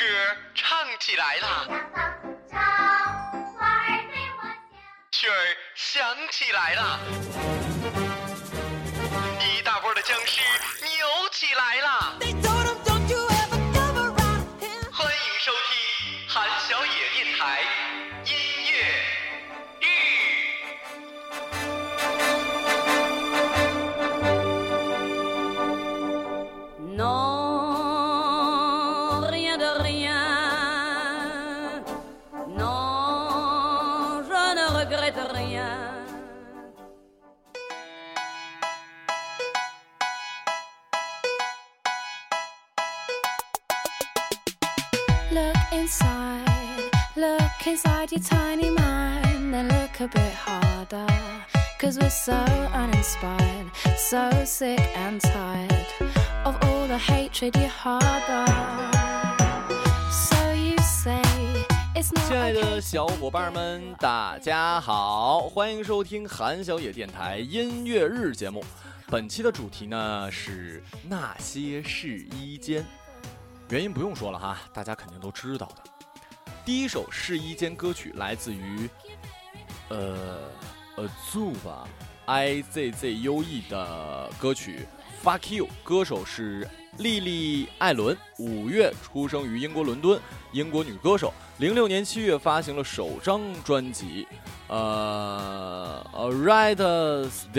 歌唱起来了，曲儿响起来了，一大波的僵尸扭起来了。亲爱的小伙伴们大家好欢迎收听韩小野电台音乐日节目。本期的主题呢是那些试衣间。原因不用说了哈大家肯定都知道的。第一首试衣间歌曲来自于呃呃 Zoo 吧，I Z Z U E 的歌曲 Fuck You，歌手是莉莉艾伦，五月出生于英国伦敦，英国女歌手。零六年七月发行了首张专辑，呃《A Right Still》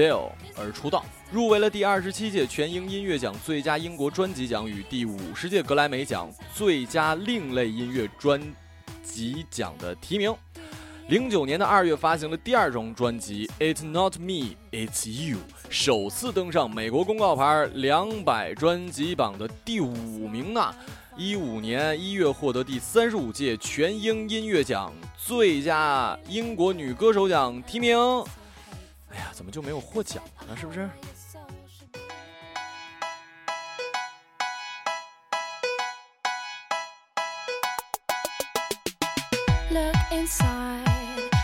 而出道，入围了第二十七届全英音乐奖最佳英国专辑奖与第五十届格莱美奖最佳另类音乐专辑奖的提名。零九年的二月发行了第二张专辑《It's Not Me, It's You》，首次登上美国公告牌两百专辑榜的第五名呢。一五年一月获得第三十五届全英音乐奖最佳英国女歌手奖提名。哎呀，怎么就没有获奖呢？是不是？Look inside,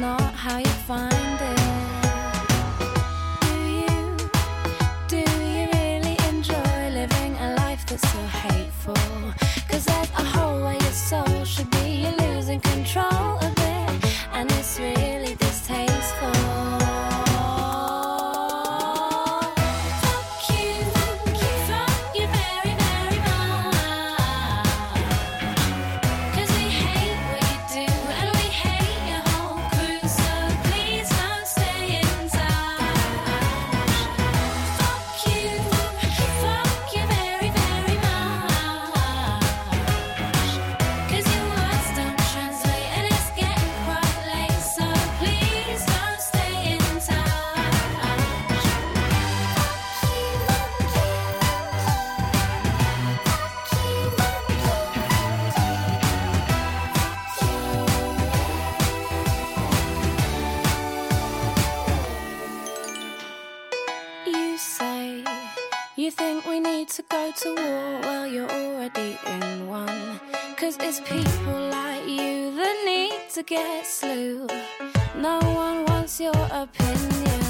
not how you find to war? Well, you're already in one. Cause it's people like you that need to get slew. No one wants your opinion.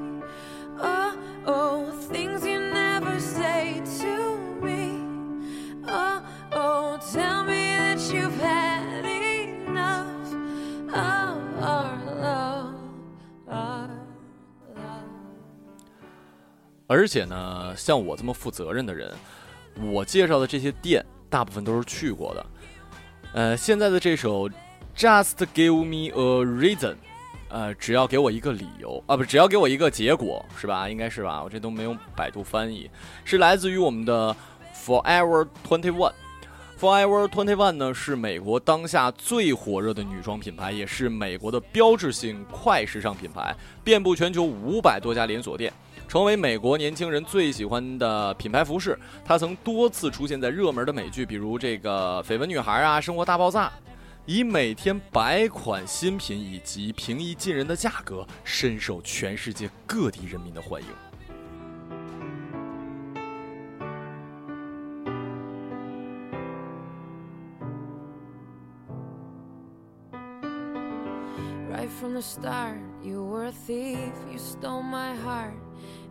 而且呢，像我这么负责任的人，我介绍的这些店大部分都是去过的。呃，现在的这首《Just Give Me a Reason》，呃，只要给我一个理由啊，不，只要给我一个结果，是吧？应该是吧？我这都没有百度翻译，是来自于我们的 Forever Twenty One。Forever Twenty One 呢是美国当下最火热的女装品牌，也是美国的标志性快时尚品牌，遍布全球五百多家连锁店，成为美国年轻人最喜欢的品牌服饰。它曾多次出现在热门的美剧，比如这个《绯闻女孩》啊，《生活大爆炸》，以每天百款新品以及平易近人的价格，深受全世界各地人民的欢迎。From the startyouworthyif you stole my heart,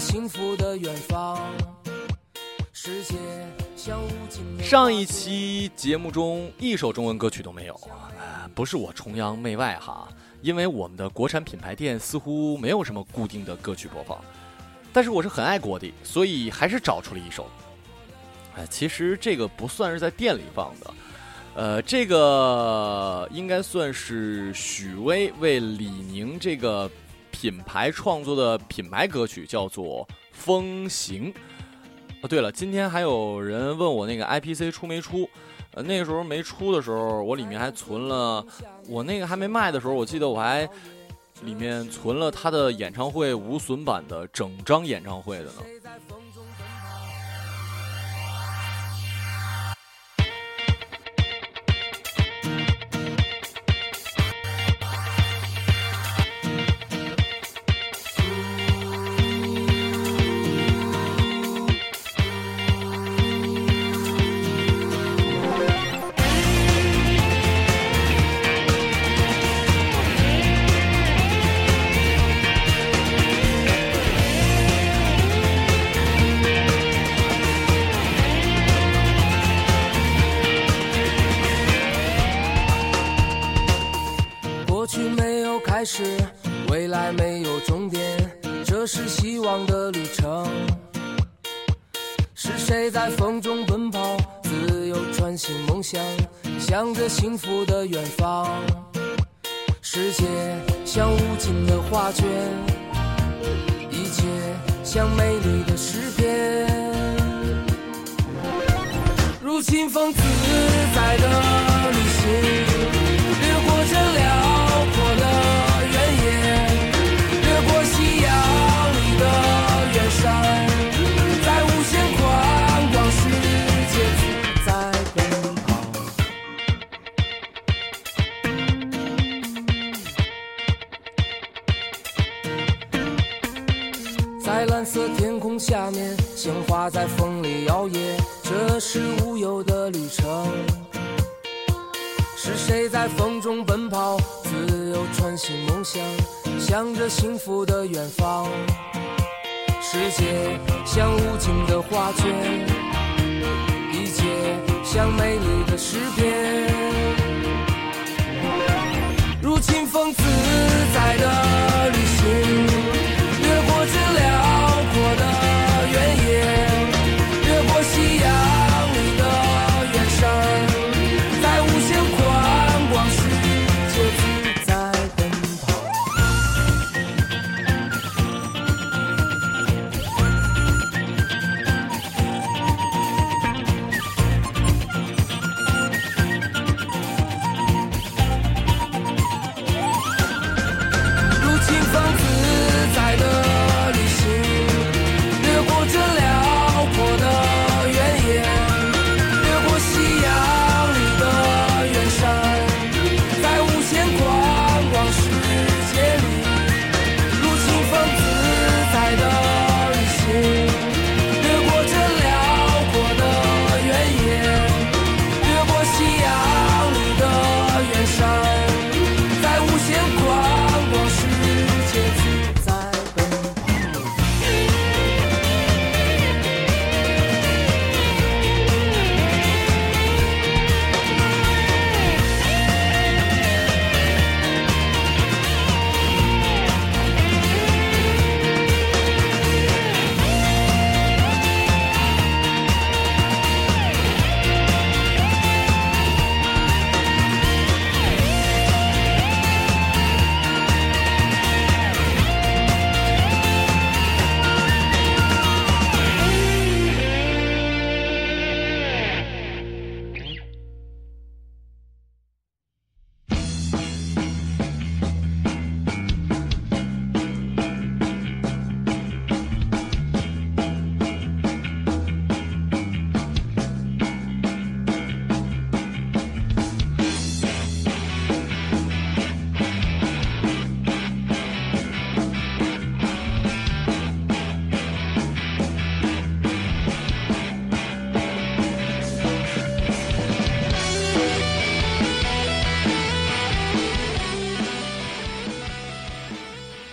幸福的远方。世界像无尽上一期节目中一首中文歌曲都没有，不是我崇洋媚外哈，因为我们的国产品牌店似乎没有什么固定的歌曲播放。但是我是很爱国的，所以还是找出了一首。哎，其实这个不算是在店里放的，呃，这个应该算是许巍为李宁这个品牌创作的品牌歌曲，叫做《风行》。哦，对了，今天还有人问我那个 IPC 出没出？呃，那个时候没出的时候，我里面还存了，我那个还没卖的时候，我记得我还里面存了他的演唱会无损版的整张演唱会的呢。想，向着幸福的远方。世界像无尽的画卷，一切像美丽的诗篇。如清风自在的旅行，天空下面，鲜花在风里摇曳，这是无忧的旅程。是谁在风中奔跑，自由穿行梦想，向着幸福的远方。世界像无尽的画卷，一切像美丽的诗篇。如清风自在的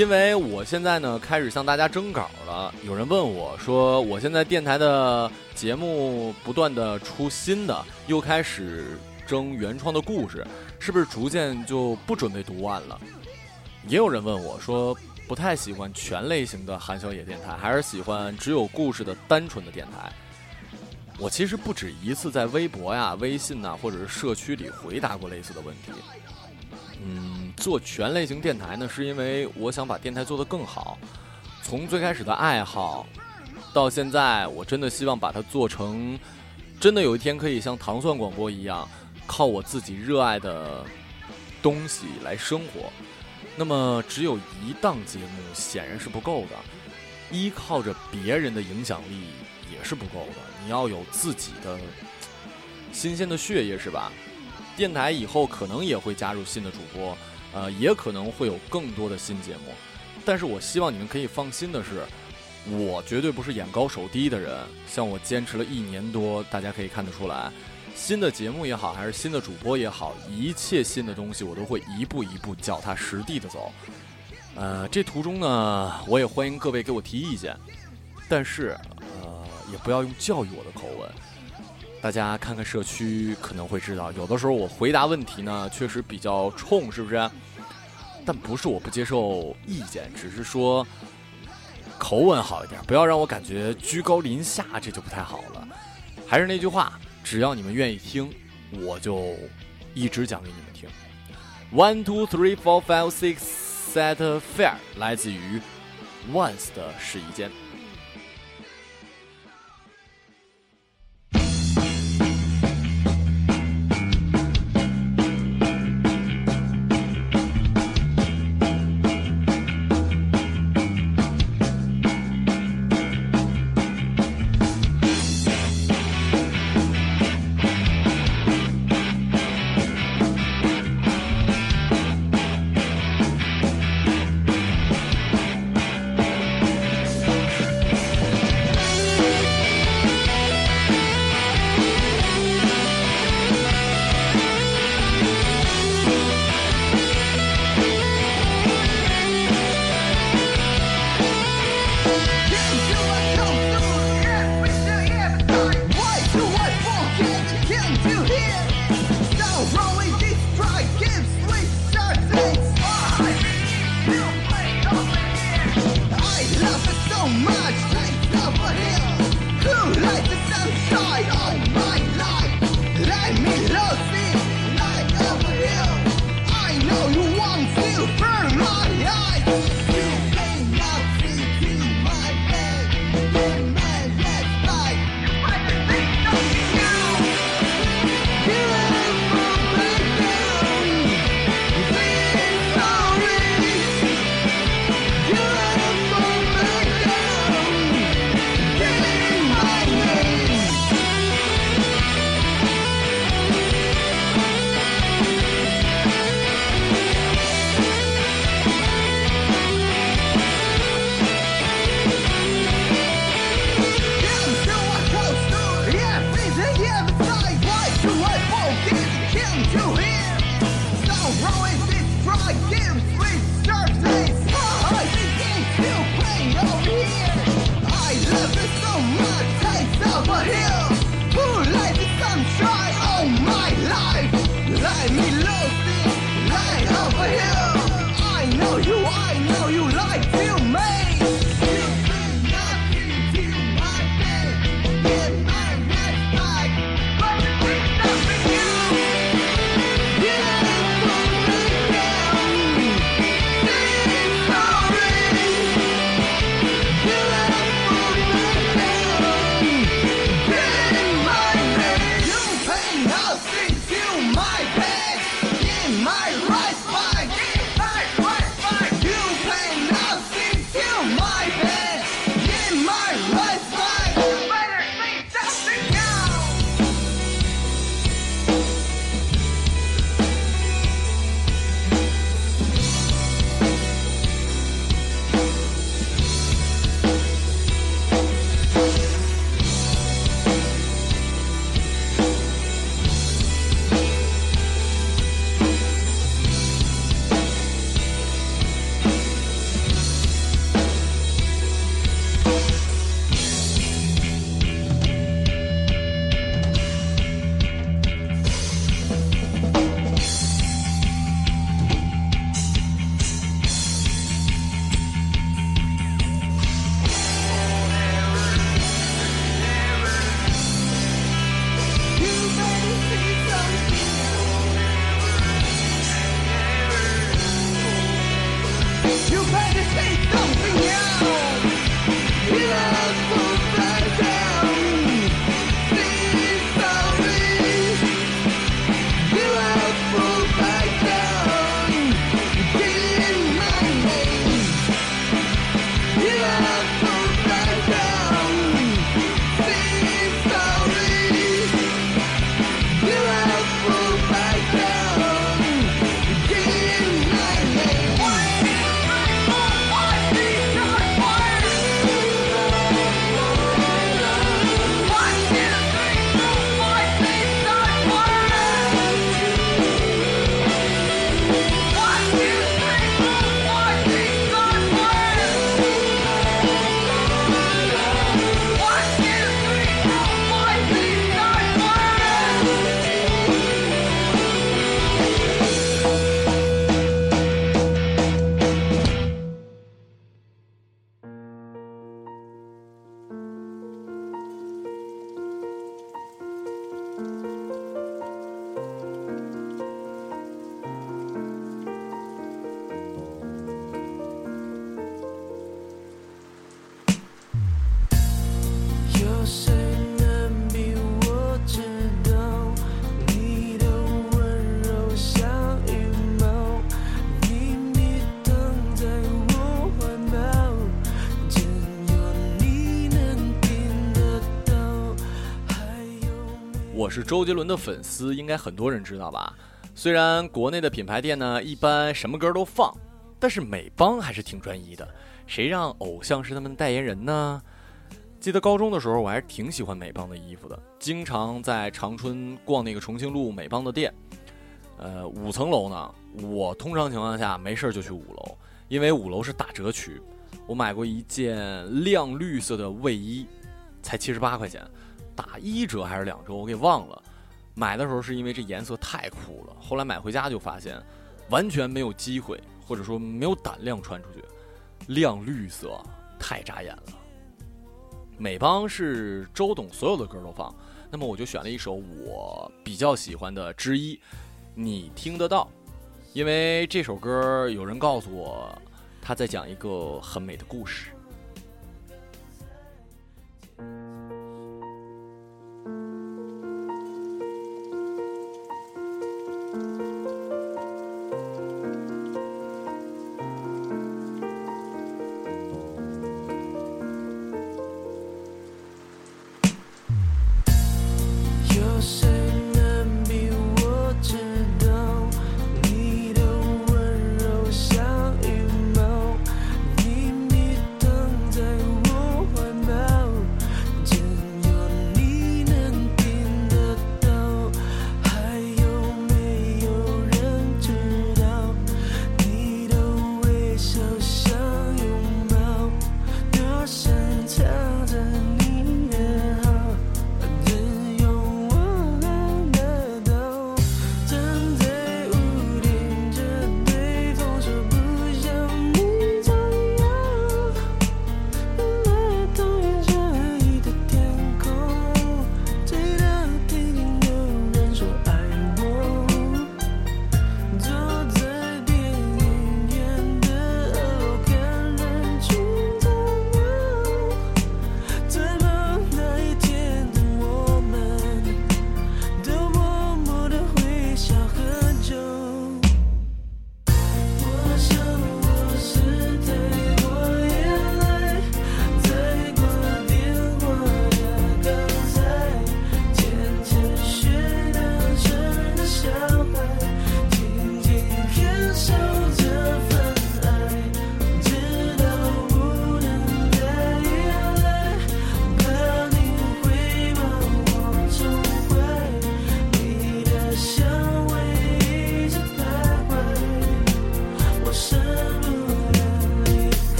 因为我现在呢开始向大家征稿了。有人问我说，我现在电台的节目不断的出新的，又开始征原创的故事，是不是逐渐就不准备读完了？也有人问我说，不太喜欢全类型的韩小野电台，还是喜欢只有故事的单纯的电台？我其实不止一次在微博呀、微信呐，或者是社区里回答过类似的问题。嗯，做全类型电台呢，是因为我想把电台做得更好。从最开始的爱好，到现在，我真的希望把它做成，真的有一天可以像糖蒜广播一样，靠我自己热爱的东西来生活。那么，只有一档节目显然是不够的，依靠着别人的影响力也是不够的。你要有自己的新鲜的血液，是吧？电台以后可能也会加入新的主播，呃，也可能会有更多的新节目。但是我希望你们可以放心的是，我绝对不是眼高手低的人。像我坚持了一年多，大家可以看得出来，新的节目也好，还是新的主播也好，一切新的东西我都会一步一步脚踏实地的走。呃，这途中呢，我也欢迎各位给我提意见，但是呃，也不要用教育我的口吻。大家看看社区可能会知道，有的时候我回答问题呢，确实比较冲，是不是？但不是我不接受意见，只是说口吻好一点，不要让我感觉居高临下，这就不太好了。还是那句话，只要你们愿意听，我就一直讲给你们听。One two three four five six set fair 来自于 Once 的试衣间。周杰伦的粉丝，应该很多人知道吧？虽然国内的品牌店呢，一般什么歌都放，但是美邦还是挺专一的。谁让偶像是他们的代言人呢？记得高中的时候，我还是挺喜欢美邦的衣服的，经常在长春逛那个重庆路美邦的店。呃，五层楼呢，我通常情况下没事就去五楼，因为五楼是打折区。我买过一件亮绿色的卫衣，才七十八块钱，打一折还是两折，我给忘了。买的时候是因为这颜色太酷了，后来买回家就发现，完全没有机会，或者说没有胆量穿出去。亮绿色太扎眼了。美邦是周董所有的歌都放，那么我就选了一首我比较喜欢的之一，《你听得到》，因为这首歌有人告诉我，他在讲一个很美的故事。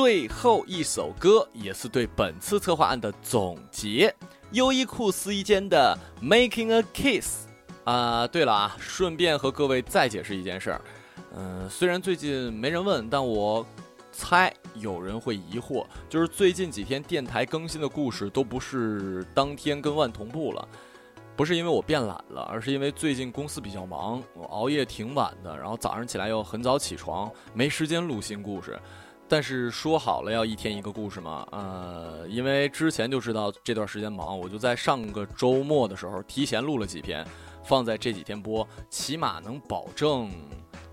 最后一首歌也是对本次策划案的总结，优衣库试衣间的《Making a Kiss》啊、对了啊，顺便和各位再解释一件事儿，嗯、虽然最近没人问，但我猜有人会疑惑，就是最近几天电台更新的故事都不是当天跟万同步了。不是因为我变懒了，而是因为最近公司比较忙，我熬夜挺晚的，然后早上起来又很早起床，没时间录新故事。但是说好了要一天一个故事嘛，呃，因为之前就知道这段时间忙，我就在上个周末的时候提前录了几篇，放在这几天播，起码能保证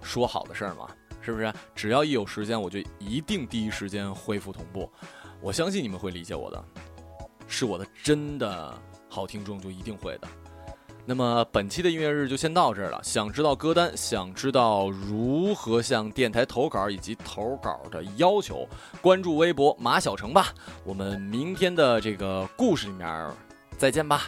说好的事儿嘛，是不是？只要一有时间，我就一定第一时间恢复同步。我相信你们会理解我的，是我的真的好听众就一定会的。那么本期的音乐日就先到这儿了。想知道歌单，想知道如何向电台投稿以及投稿的要求，关注微博马小成吧。我们明天的这个故事里面再见吧。